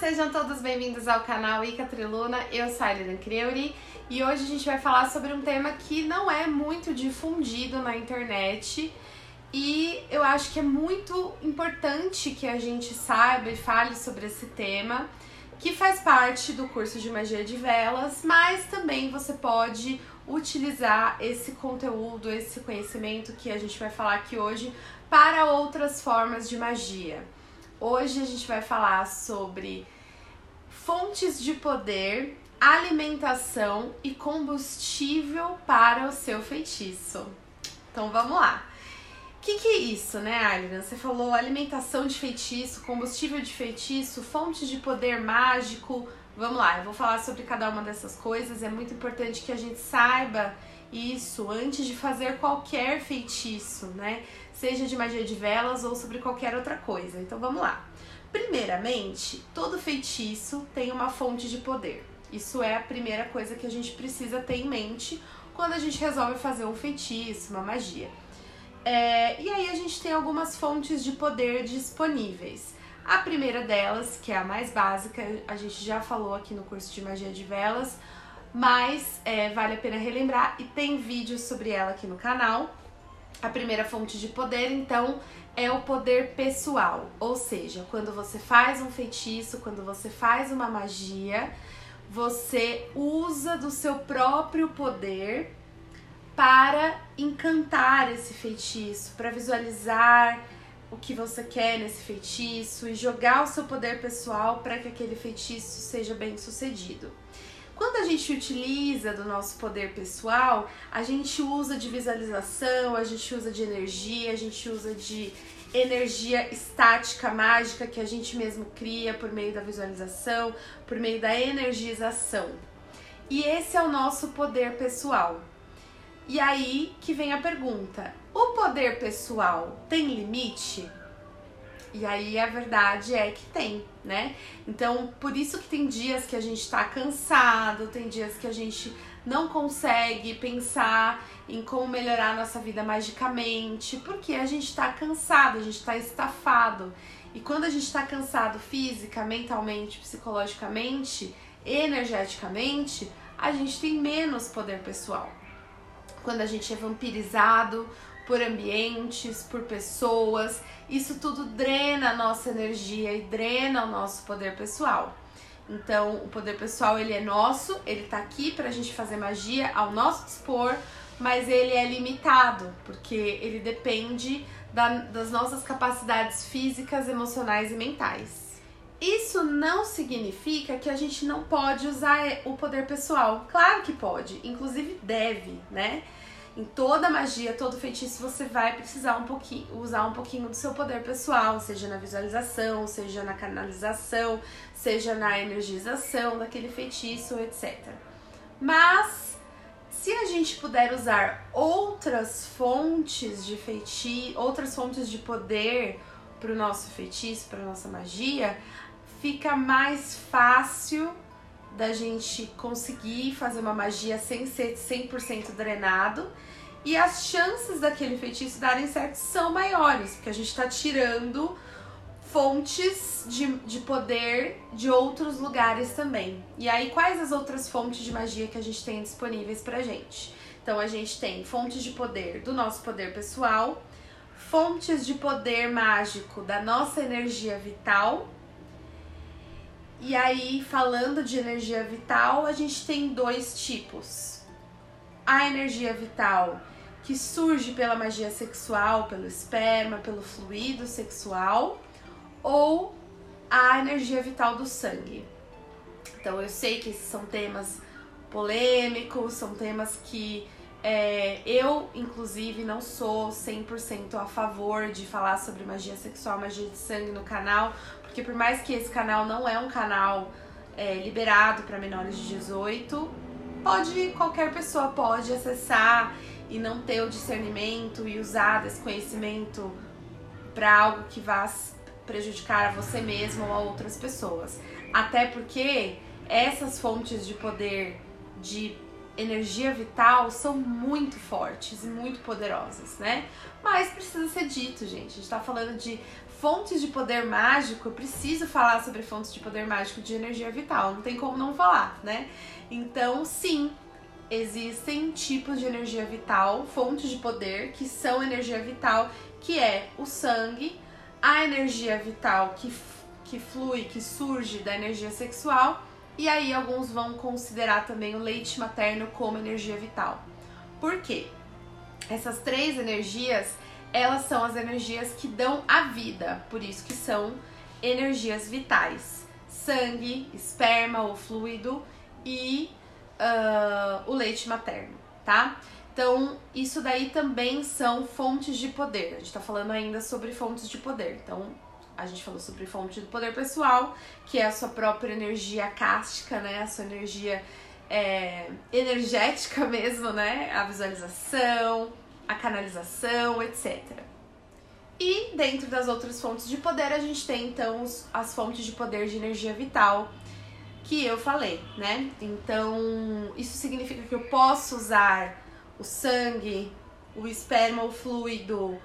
sejam todos bem-vindos ao canal Ica Triluna. Eu sou a Helena Creuri e hoje a gente vai falar sobre um tema que não é muito difundido na internet e eu acho que é muito importante que a gente saiba e fale sobre esse tema, que faz parte do curso de magia de velas, mas também você pode utilizar esse conteúdo, esse conhecimento que a gente vai falar aqui hoje para outras formas de magia. Hoje a gente vai falar sobre fontes de poder, alimentação e combustível para o seu feitiço. Então vamos lá. O que, que é isso, né, Alina? Você falou alimentação de feitiço, combustível de feitiço, fontes de poder mágico. Vamos lá, eu vou falar sobre cada uma dessas coisas. É muito importante que a gente saiba isso antes de fazer qualquer feitiço, né? Seja de magia de velas ou sobre qualquer outra coisa. Então vamos lá. Primeiramente, todo feitiço tem uma fonte de poder. Isso é a primeira coisa que a gente precisa ter em mente quando a gente resolve fazer um feitiço, uma magia. É, e aí a gente tem algumas fontes de poder disponíveis. A primeira delas, que é a mais básica, a gente já falou aqui no curso de magia de velas, mas é, vale a pena relembrar e tem vídeos sobre ela aqui no canal. A primeira fonte de poder, então, é o poder pessoal, ou seja, quando você faz um feitiço, quando você faz uma magia, você usa do seu próprio poder para encantar esse feitiço, para visualizar o que você quer nesse feitiço e jogar o seu poder pessoal para que aquele feitiço seja bem sucedido. Quando a gente utiliza do nosso poder pessoal, a gente usa de visualização, a gente usa de energia, a gente usa de energia estática mágica que a gente mesmo cria por meio da visualização, por meio da energização. E esse é o nosso poder pessoal. E aí que vem a pergunta: o poder pessoal tem limite? E aí a verdade é que tem, né? Então, por isso que tem dias que a gente tá cansado, tem dias que a gente não consegue pensar em como melhorar a nossa vida magicamente, porque a gente tá cansado, a gente tá estafado. E quando a gente tá cansado física, mentalmente, psicologicamente, energeticamente, a gente tem menos poder pessoal. Quando a gente é vampirizado, por ambientes, por pessoas. Isso tudo drena a nossa energia e drena o nosso poder pessoal. Então, o poder pessoal ele é nosso, ele tá aqui pra gente fazer magia ao nosso dispor, mas ele é limitado, porque ele depende da, das nossas capacidades físicas, emocionais e mentais. Isso não significa que a gente não pode usar o poder pessoal. Claro que pode, inclusive deve, né? Em toda magia, todo feitiço, você vai precisar um pouquinho, usar um pouquinho do seu poder pessoal, seja na visualização, seja na canalização, seja na energização daquele feitiço, etc. Mas se a gente puder usar outras fontes de feitiço, outras fontes de poder para o nosso feitiço, para nossa magia, fica mais fácil da gente conseguir fazer uma magia sem ser 100% drenado e as chances daquele feitiço darem certo são maiores, porque a gente está tirando fontes de, de poder de outros lugares também. E aí, quais as outras fontes de magia que a gente tem disponíveis pra gente? Então, a gente tem fontes de poder do nosso poder pessoal, fontes de poder mágico da nossa energia vital e aí, falando de energia vital, a gente tem dois tipos. A energia vital que surge pela magia sexual, pelo esperma, pelo fluido sexual, ou a energia vital do sangue. Então, eu sei que esses são temas polêmicos, são temas que é, eu, inclusive, não sou 100% a favor de falar sobre magia sexual, magia de sangue no canal, porque por mais que esse canal não é um canal é, liberado para menores de 18, pode qualquer pessoa pode acessar e não ter o discernimento e usar desse conhecimento para algo que vá prejudicar a você mesmo ou a outras pessoas. Até porque essas fontes de poder de energia vital são muito fortes e muito poderosas, né? Mas precisa ser dito, gente. A gente tá falando de fontes de poder mágico, eu preciso falar sobre fontes de poder mágico de energia vital, não tem como não falar, né? Então, sim, existem tipos de energia vital, fontes de poder que são energia vital, que é o sangue, a energia vital que, que flui, que surge da energia sexual, e aí alguns vão considerar também o leite materno como energia vital. Por quê? Essas três energias elas são as energias que dão a vida, por isso que são energias vitais. Sangue, esperma ou fluido e uh, o leite materno, tá? Então, isso daí também são fontes de poder. A gente tá falando ainda sobre fontes de poder. Então, a gente falou sobre fonte do poder pessoal, que é a sua própria energia cástica, né? A sua energia é, energética mesmo, né? A visualização, a canalização, etc. E dentro das outras fontes de poder, a gente tem então as fontes de poder de energia vital que eu falei, né? Então, isso significa que eu posso usar o sangue, o esperma, o fluido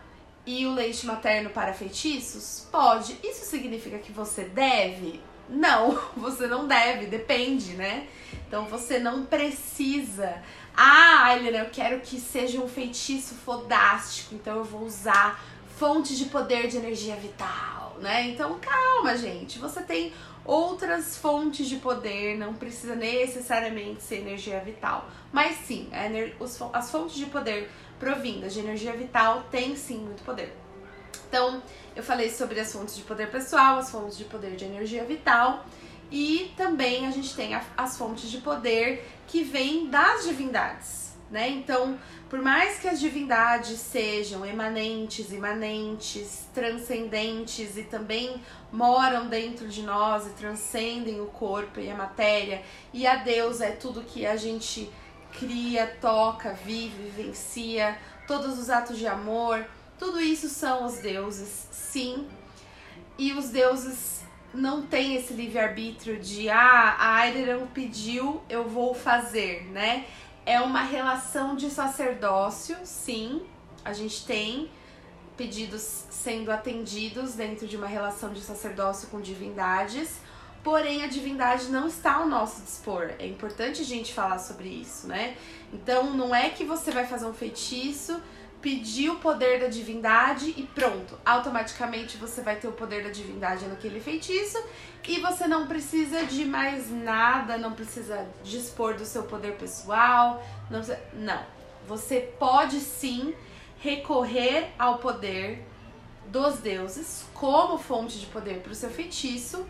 e o leite materno para feitiços? Pode. Isso significa que você deve? Não, você não deve, depende, né? Então você não precisa. Ah, Helena, eu quero que seja um feitiço fodástico, então eu vou usar fonte de poder de energia vital, né? Então calma, gente. Você tem outras fontes de poder, não precisa necessariamente ser energia vital. Mas sim, as fontes de poder provindas de energia vital têm sim muito poder. Então, eu falei sobre as fontes de poder pessoal, as fontes de poder de energia vital e também a gente tem as fontes de poder que vêm das divindades, né? Então, por mais que as divindades sejam emanentes, imanentes, transcendentes e também moram dentro de nós e transcendem o corpo e a matéria, e a deusa é tudo que a gente cria, toca, vive, vivencia, todos os atos de amor, tudo isso são os deuses, sim. E os deuses não têm esse livre-arbítrio de ah, a Aileron pediu, eu vou fazer, né? É uma relação de sacerdócio, sim. A gente tem pedidos sendo atendidos dentro de uma relação de sacerdócio com divindades, porém a divindade não está ao nosso dispor. É importante a gente falar sobre isso, né? Então não é que você vai fazer um feitiço pedir o poder da divindade e pronto, automaticamente você vai ter o poder da divindade naquele feitiço e você não precisa de mais nada, não precisa dispor do seu poder pessoal, não, precisa, não. Você pode sim recorrer ao poder dos deuses como fonte de poder para o seu feitiço,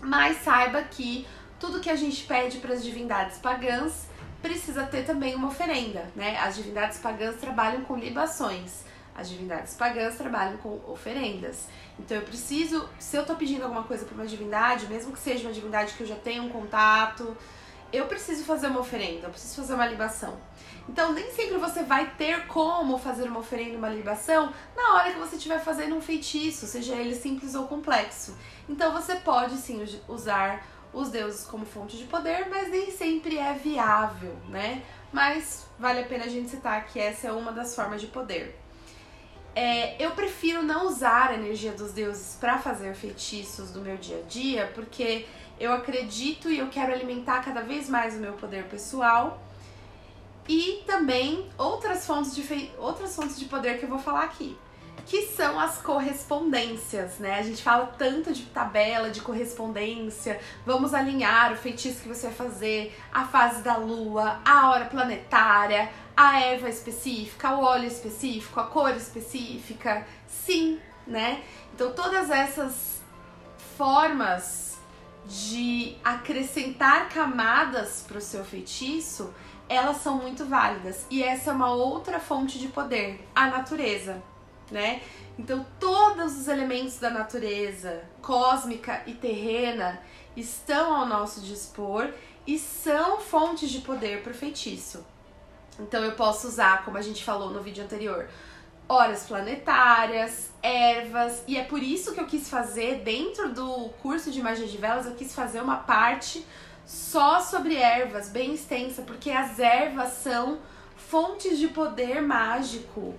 mas saiba que tudo que a gente pede para as divindades pagãs precisa ter também uma oferenda, né? As divindades pagãs trabalham com libações, as divindades pagãs trabalham com oferendas. Então eu preciso, se eu tô pedindo alguma coisa para uma divindade, mesmo que seja uma divindade que eu já tenho um contato, eu preciso fazer uma oferenda, eu preciso fazer uma libação. Então nem sempre você vai ter como fazer uma oferenda, uma libação, na hora que você estiver fazendo um feitiço, seja ele simples ou complexo. Então você pode sim usar os deuses como fonte de poder, mas nem sempre é viável, né? Mas vale a pena a gente citar que essa é uma das formas de poder. É, eu prefiro não usar a energia dos deuses para fazer feitiços do meu dia a dia, porque eu acredito e eu quero alimentar cada vez mais o meu poder pessoal. E também outras fontes de, outras fontes de poder que eu vou falar aqui que são as correspondências, né? A gente fala tanto de tabela, de correspondência, vamos alinhar o feitiço que você vai fazer, a fase da lua, a hora planetária, a erva específica, o óleo específico, a cor específica. Sim, né? Então todas essas formas de acrescentar camadas para o seu feitiço, elas são muito válidas. E essa é uma outra fonte de poder, a natureza né? Então, todos os elementos da natureza, cósmica e terrena, estão ao nosso dispor e são fontes de poder para o feitiço. Então, eu posso usar, como a gente falou no vídeo anterior, horas planetárias, ervas, e é por isso que eu quis fazer, dentro do curso de magia de velas, eu quis fazer uma parte só sobre ervas, bem extensa, porque as ervas são fontes de poder mágico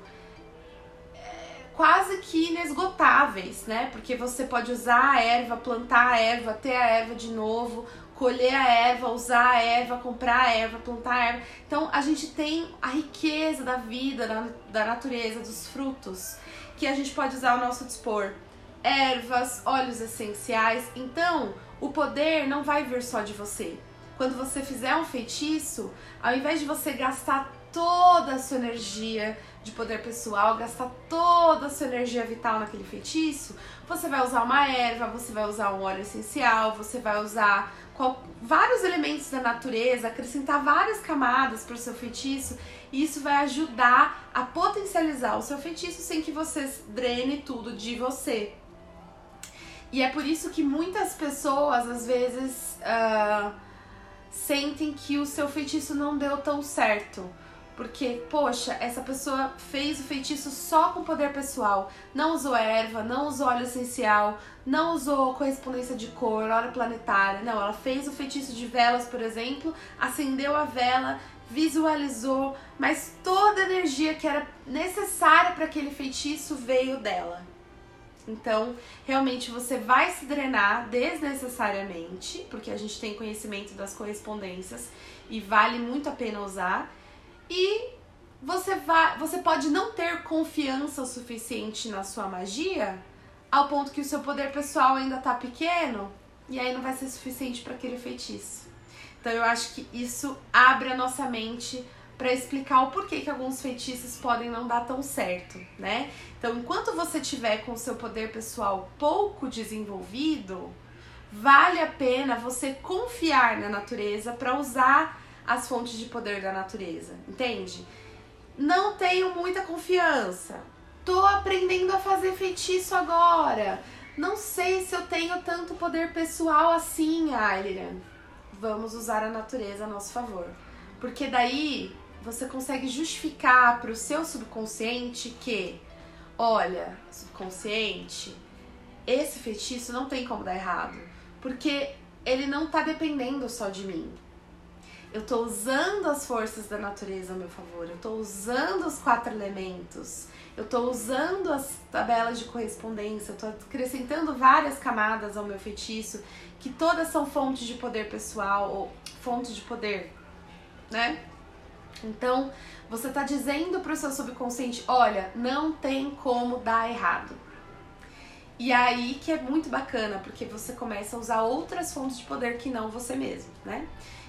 é, quase que inesgotáveis, né? Porque você pode usar a erva, plantar a erva, ter a erva de novo, colher a erva, usar a erva, comprar a erva, plantar a erva. Então a gente tem a riqueza da vida, da, da natureza, dos frutos que a gente pode usar ao nosso dispor. Ervas, óleos essenciais. Então, o poder não vai vir só de você. Quando você fizer um feitiço, ao invés de você gastar toda a sua energia de poder pessoal, gastar toda a sua energia vital naquele feitiço, você vai usar uma erva, você vai usar um óleo essencial, você vai usar qual, vários elementos da natureza, acrescentar várias camadas para o seu feitiço, e isso vai ajudar a potencializar o seu feitiço sem que você drene tudo de você. E é por isso que muitas pessoas às vezes uh, sentem que o seu feitiço não deu tão certo porque, poxa, essa pessoa fez o feitiço só com poder pessoal. Não usou erva, não usou óleo essencial, não usou correspondência de cor, hora planetária. Não, ela fez o feitiço de velas, por exemplo, acendeu a vela, visualizou, mas toda a energia que era necessária para aquele feitiço veio dela. Então, realmente você vai se drenar desnecessariamente, porque a gente tem conhecimento das correspondências e vale muito a pena usar e você vai, você pode não ter confiança o suficiente na sua magia ao ponto que o seu poder pessoal ainda tá pequeno e aí não vai ser suficiente para aquele feitiço. Então eu acho que isso abre a nossa mente para explicar o porquê que alguns feitiços podem não dar tão certo, né? Então, enquanto você tiver com o seu poder pessoal pouco desenvolvido, vale a pena você confiar na natureza para usar as fontes de poder da natureza, entende? Não tenho muita confiança. Tô aprendendo a fazer feitiço agora. Não sei se eu tenho tanto poder pessoal assim, Ailian. Vamos usar a natureza a nosso favor. Porque daí você consegue justificar para o seu subconsciente que, olha, subconsciente, esse feitiço não tem como dar errado. Porque ele não tá dependendo só de mim eu estou usando as forças da natureza a meu favor, eu estou usando os quatro elementos, eu estou usando as tabelas de correspondência, eu estou acrescentando várias camadas ao meu feitiço, que todas são fontes de poder pessoal ou fontes de poder, né? Então, você está dizendo para o seu subconsciente: olha, não tem como dar errado. E aí que é muito bacana, porque você começa a usar outras fontes de poder que não você mesmo, né?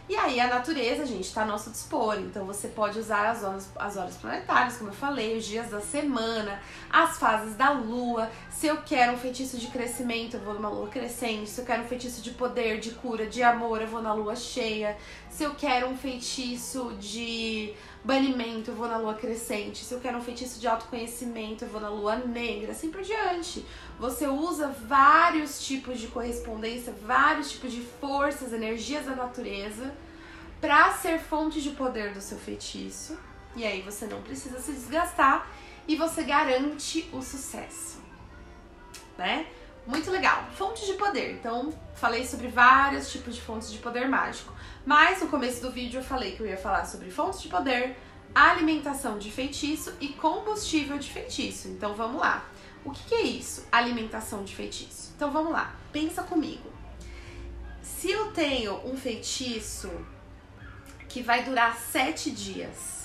E aí a natureza, gente, está a nosso dispor. Então você pode usar as horas, as horas planetárias, como eu falei, os dias da semana, as fases da lua. Se eu quero um feitiço de crescimento, eu vou numa lua crescente. Se eu quero um feitiço de poder, de cura, de amor, eu vou na lua cheia. Se eu quero um feitiço de banimento, eu vou na lua crescente. Se eu quero um feitiço de autoconhecimento, eu vou na lua negra, assim por diante. Você usa vários tipos de correspondência, vários tipos de forças, energias da natureza para ser fonte de poder do seu feitiço. E aí você não precisa se desgastar e você garante o sucesso. Né? Muito legal. Fonte de poder. Então, falei sobre vários tipos de fontes de poder mágico. Mas no começo do vídeo eu falei que eu ia falar sobre fontes de poder, alimentação de feitiço e combustível de feitiço. Então vamos lá. O que, que é isso? Alimentação de feitiço. Então vamos lá, pensa comigo. Se eu tenho um feitiço que vai durar sete dias,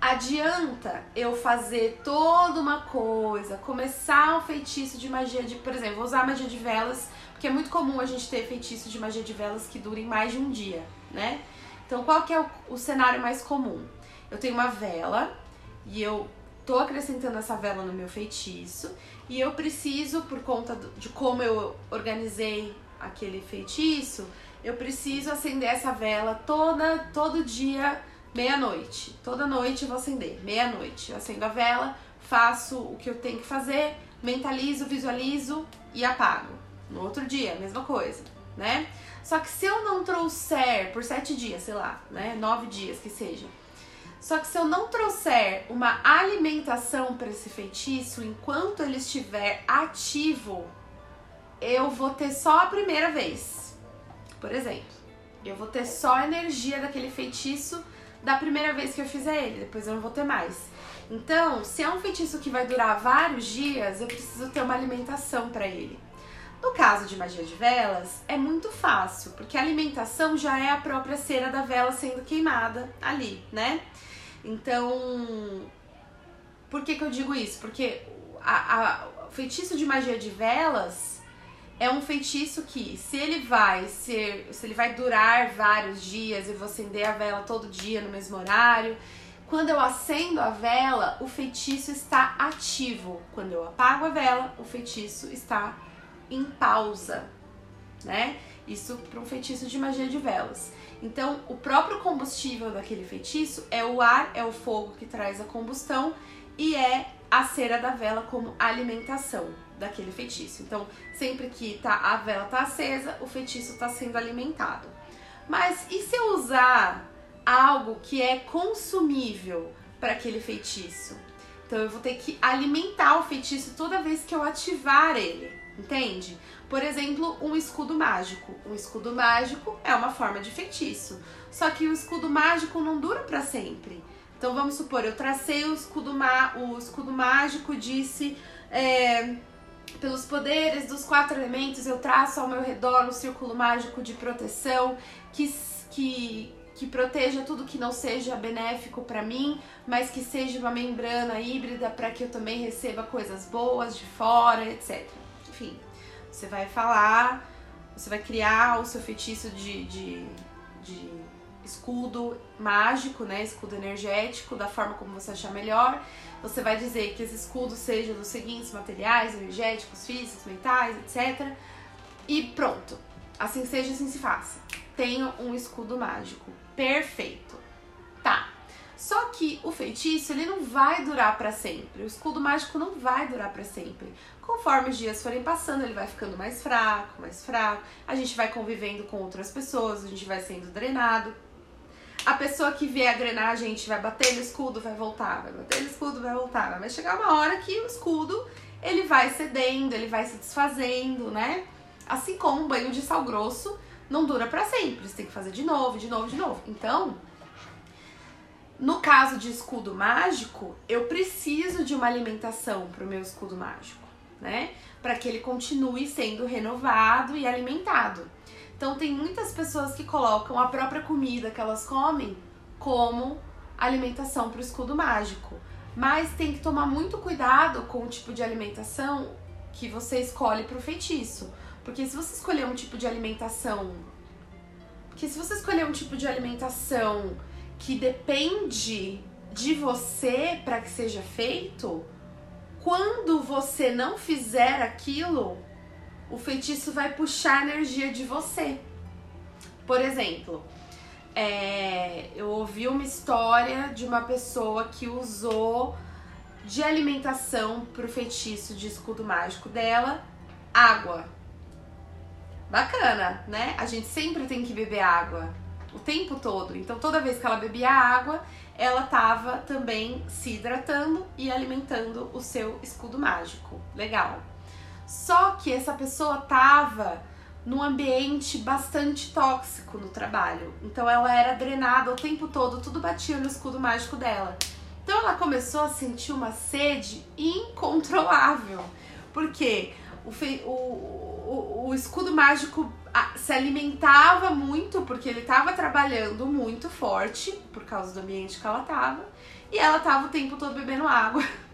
adianta eu fazer toda uma coisa, começar um feitiço de magia de, por exemplo, vou usar magia de velas porque é muito comum a gente ter feitiços de magia de velas que durem mais de um dia, né? Então, qual que é o, o cenário mais comum? Eu tenho uma vela e eu tô acrescentando essa vela no meu feitiço e eu preciso, por conta de como eu organizei aquele feitiço, eu preciso acender essa vela toda todo dia meia-noite. Toda noite eu vou acender, meia-noite. Eu acendo a vela, faço o que eu tenho que fazer, mentalizo, visualizo e apago. No outro dia, mesma coisa, né? Só que se eu não trouxer por sete dias, sei lá, né? Nove dias que seja. Só que se eu não trouxer uma alimentação para esse feitiço enquanto ele estiver ativo, eu vou ter só a primeira vez. Por exemplo, Eu vou ter só a energia daquele feitiço da primeira vez que eu fizer ele, depois eu não vou ter mais. Então, se é um feitiço que vai durar vários dias, eu preciso ter uma alimentação para ele. No caso de magia de velas, é muito fácil, porque a alimentação já é a própria cera da vela sendo queimada ali, né? Então, por que, que eu digo isso? Porque o feitiço de magia de velas é um feitiço que, se ele vai ser, se ele vai durar vários dias e você acender a vela todo dia no mesmo horário, quando eu acendo a vela, o feitiço está ativo. Quando eu apago a vela, o feitiço está em pausa, né? Isso para um feitiço de magia de velas. Então, o próprio combustível daquele feitiço é o ar, é o fogo que traz a combustão e é a cera da vela como alimentação daquele feitiço. Então, sempre que tá, a vela tá acesa, o feitiço está sendo alimentado. Mas e se eu usar algo que é consumível para aquele feitiço? Então, eu vou ter que alimentar o feitiço toda vez que eu ativar ele, entende? Por exemplo, um escudo mágico. Um escudo mágico é uma forma de feitiço. Só que o escudo mágico não dura para sempre. Então vamos supor, eu tracei o escudo, o escudo mágico, disse é, pelos poderes dos quatro elementos, eu traço ao meu redor um círculo mágico de proteção que, que, que proteja tudo que não seja benéfico para mim, mas que seja uma membrana híbrida para que eu também receba coisas boas de fora, etc. Enfim, você vai falar, você vai criar o seu feitiço de, de, de escudo mágico, né, escudo energético, da forma como você achar melhor. Você vai dizer que esse escudo seja dos seguintes materiais, energéticos, físicos, mentais, etc. E pronto. Assim seja, assim se faça. Tenho um escudo mágico. Perfeito. Tá. Só que o feitiço, ele não vai durar para sempre. O escudo mágico não vai durar para sempre. Conforme os dias forem passando, ele vai ficando mais fraco, mais fraco. A gente vai convivendo com outras pessoas, a gente vai sendo drenado a pessoa que vier a drenar a gente vai bater no escudo, vai voltar, vai bater no escudo, vai voltar. Vai chegar uma hora que o escudo ele vai cedendo, ele vai se desfazendo, né? Assim como um banho de sal grosso não dura para sempre, você tem que fazer de novo, de novo, de novo. Então, no caso de escudo mágico, eu preciso de uma alimentação para o meu escudo mágico, né? Para que ele continue sendo renovado e alimentado. Então tem muitas pessoas que colocam a própria comida que elas comem como alimentação para o escudo mágico. Mas tem que tomar muito cuidado com o tipo de alimentação que você escolhe para o feitiço. Porque se você escolher um tipo de alimentação. Porque se você escolher um tipo de alimentação que depende de você para que seja feito, quando você não fizer aquilo, o feitiço vai puxar a energia de você. Por exemplo, é, eu ouvi uma história de uma pessoa que usou de alimentação para o feitiço de escudo mágico dela água. Bacana, né? A gente sempre tem que beber água o tempo todo. Então, toda vez que ela bebia água, ela estava também se hidratando e alimentando o seu escudo mágico. Legal. Só que essa pessoa tava num ambiente bastante tóxico no trabalho. Então ela era drenada o tempo todo, tudo batia no escudo mágico dela. Então ela começou a sentir uma sede incontrolável. Porque o, o, o, o escudo mágico se alimentava muito, porque ele estava trabalhando muito forte por causa do ambiente que ela estava. E ela estava o tempo todo bebendo água.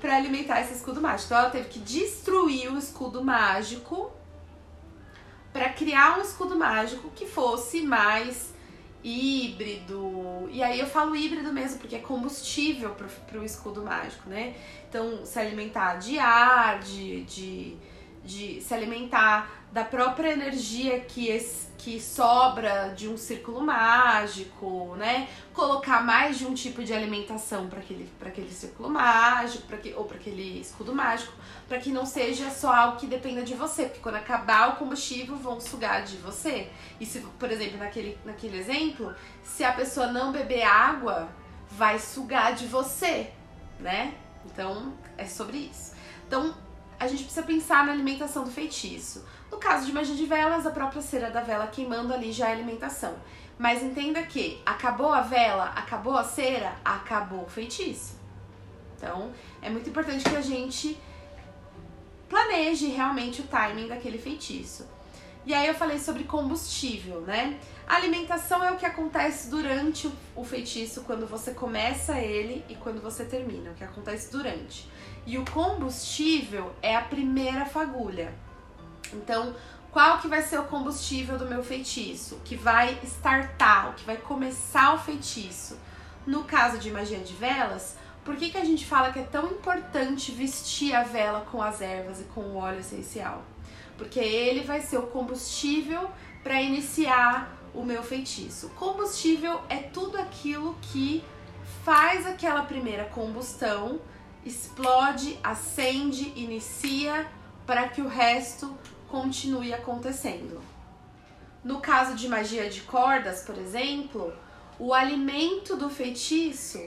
para alimentar esse escudo mágico. Então ela teve que destruir o escudo mágico para criar um escudo mágico que fosse mais híbrido. E aí eu falo híbrido mesmo porque é combustível para o escudo mágico, né? Então se alimentar de ar, de, de, de se alimentar da própria energia que, que sobra de um círculo mágico, né? Colocar mais de um tipo de alimentação para aquele, aquele círculo mágico, pra que, ou para aquele escudo mágico, para que não seja só algo que dependa de você, porque quando acabar o combustível vão sugar de você. E se, por exemplo, naquele, naquele exemplo, se a pessoa não beber água, vai sugar de você, né? Então é sobre isso. Então a gente precisa pensar na alimentação do feitiço. No caso de magia de velas, a própria cera da vela queimando ali já é alimentação. Mas entenda que acabou a vela, acabou a cera, acabou o feitiço. Então, é muito importante que a gente planeje realmente o timing daquele feitiço. E aí eu falei sobre combustível, né? A alimentação é o que acontece durante o feitiço, quando você começa ele e quando você termina, o que acontece durante. E o combustível é a primeira fagulha. Então, qual que vai ser o combustível do meu feitiço? Que vai startar, o que vai começar o feitiço? No caso de magia de velas, por que, que a gente fala que é tão importante vestir a vela com as ervas e com o óleo essencial? Porque ele vai ser o combustível para iniciar o meu feitiço. Combustível é tudo aquilo que faz aquela primeira combustão, explode, acende, inicia para que o resto continue acontecendo. No caso de magia de cordas, por exemplo, o alimento do feitiço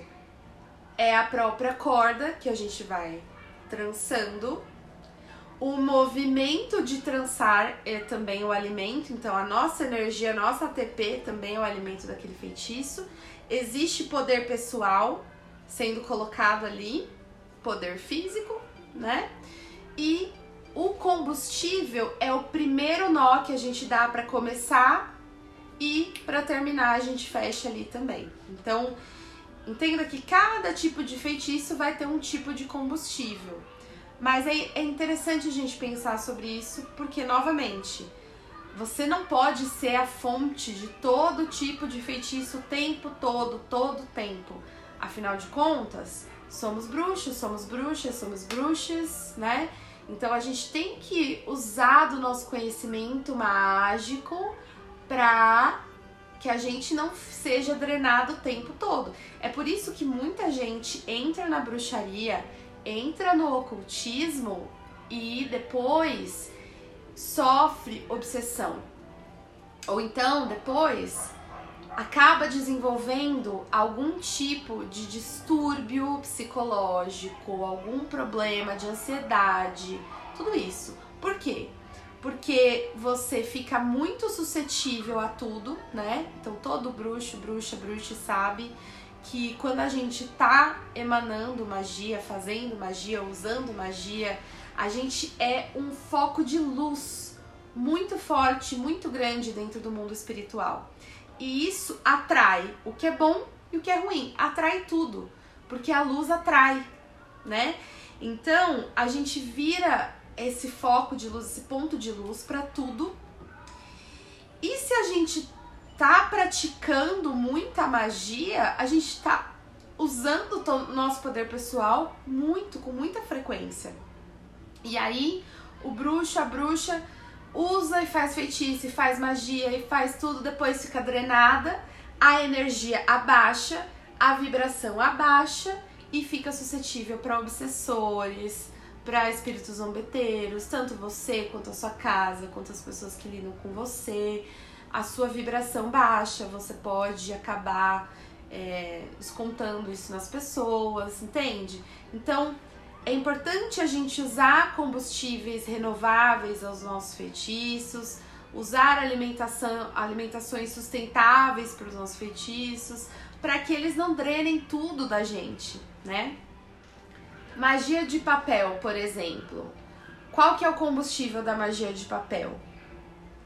é a própria corda que a gente vai trançando. O movimento de trançar é também o alimento, então a nossa energia, a nossa ATP também é o alimento daquele feitiço. Existe poder pessoal sendo colocado ali, poder físico, né? E o combustível é o primeiro nó que a gente dá para começar e para terminar a gente fecha ali também. Então, entenda que cada tipo de feitiço vai ter um tipo de combustível. Mas é, interessante a gente pensar sobre isso, porque, novamente, você não pode ser a fonte de todo tipo de feitiço o tempo todo, todo tempo. Afinal de contas, somos bruxos, somos bruxas, somos bruxas, né? Então a gente tem que usar do nosso conhecimento mágico para que a gente não seja drenado o tempo todo. É por isso que muita gente entra na bruxaria, entra no ocultismo e depois sofre obsessão. Ou então, depois, acaba desenvolvendo algum tipo de distúrbio psicológico, algum problema de ansiedade, tudo isso. Por quê? Porque você fica muito suscetível a tudo, né? Então todo bruxo, bruxa, bruxa sabe que quando a gente tá emanando magia, fazendo magia, usando magia, a gente é um foco de luz muito forte, muito grande dentro do mundo espiritual. E isso atrai o que é bom e o que é ruim. Atrai tudo. Porque a luz atrai, né? Então, a gente vira esse foco de luz, esse ponto de luz para tudo. E se a gente tá praticando muita magia, a gente tá usando o nosso poder pessoal muito, com muita frequência. E aí, o bruxo, a bruxa usa e faz feitiço, e faz magia e faz tudo, depois fica drenada, a energia abaixa, a vibração abaixa e fica suscetível para obsessores, para espíritos zombeteiros, tanto você quanto a sua casa, quanto as pessoas que lidam com você. A sua vibração baixa, você pode acabar é, descontando isso nas pessoas, entende? Então, é importante a gente usar combustíveis renováveis aos nossos feitiços, usar alimentação, alimentações sustentáveis para os nossos feitiços, para que eles não drenem tudo da gente, né? Magia de papel, por exemplo. Qual que é o combustível da magia de papel?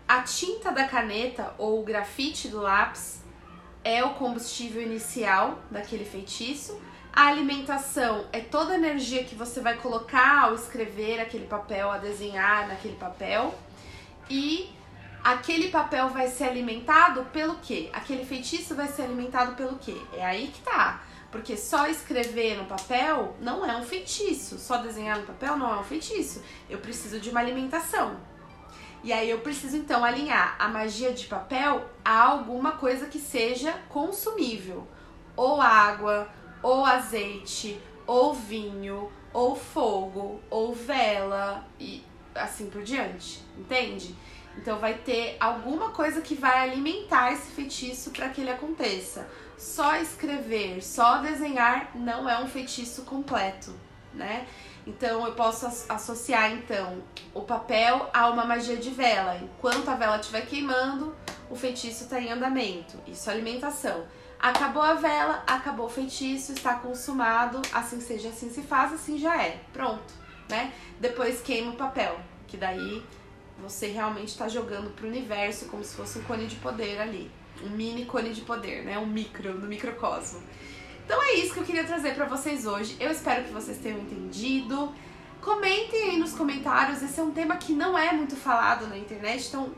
A tinta da caneta ou o grafite do lápis é o combustível inicial daquele feitiço a alimentação é toda a energia que você vai colocar ao escrever aquele papel, a desenhar naquele papel. E aquele papel vai ser alimentado pelo quê? Aquele feitiço vai ser alimentado pelo quê? É aí que tá. Porque só escrever no papel não é um feitiço, só desenhar no papel não é um feitiço. Eu preciso de uma alimentação. E aí eu preciso então alinhar a magia de papel a alguma coisa que seja consumível, ou água, ou azeite, ou vinho, ou fogo, ou vela e assim por diante, entende? Então vai ter alguma coisa que vai alimentar esse feitiço para que ele aconteça. Só escrever, só desenhar não é um feitiço completo, né? Então eu posso associar então o papel a uma magia de vela. Enquanto a vela estiver queimando, o feitiço está em andamento. Isso é alimentação. Acabou a vela, acabou o feitiço, está consumado, assim seja, assim se faz, assim já é. Pronto, né? Depois queima o papel, que daí você realmente está jogando para o universo como se fosse um cone de poder ali. Um mini cone de poder, né? Um micro, no microcosmo. Então é isso que eu queria trazer para vocês hoje. Eu espero que vocês tenham entendido. Comentem aí nos comentários. Esse é um tema que não é muito falado na internet, então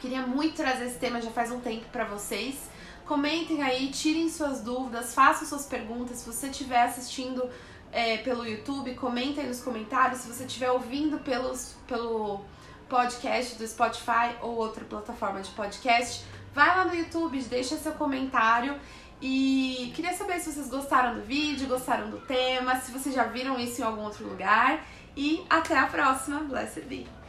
queria muito trazer esse tema já faz um tempo para vocês. Comentem aí, tirem suas dúvidas, façam suas perguntas. Se você estiver assistindo é, pelo YouTube, comenta aí nos comentários. Se você estiver ouvindo pelos, pelo podcast do Spotify ou outra plataforma de podcast, vai lá no YouTube, deixa seu comentário e queria saber se vocês gostaram do vídeo, gostaram do tema, se vocês já viram isso em algum outro lugar. E até a próxima. Blessed be!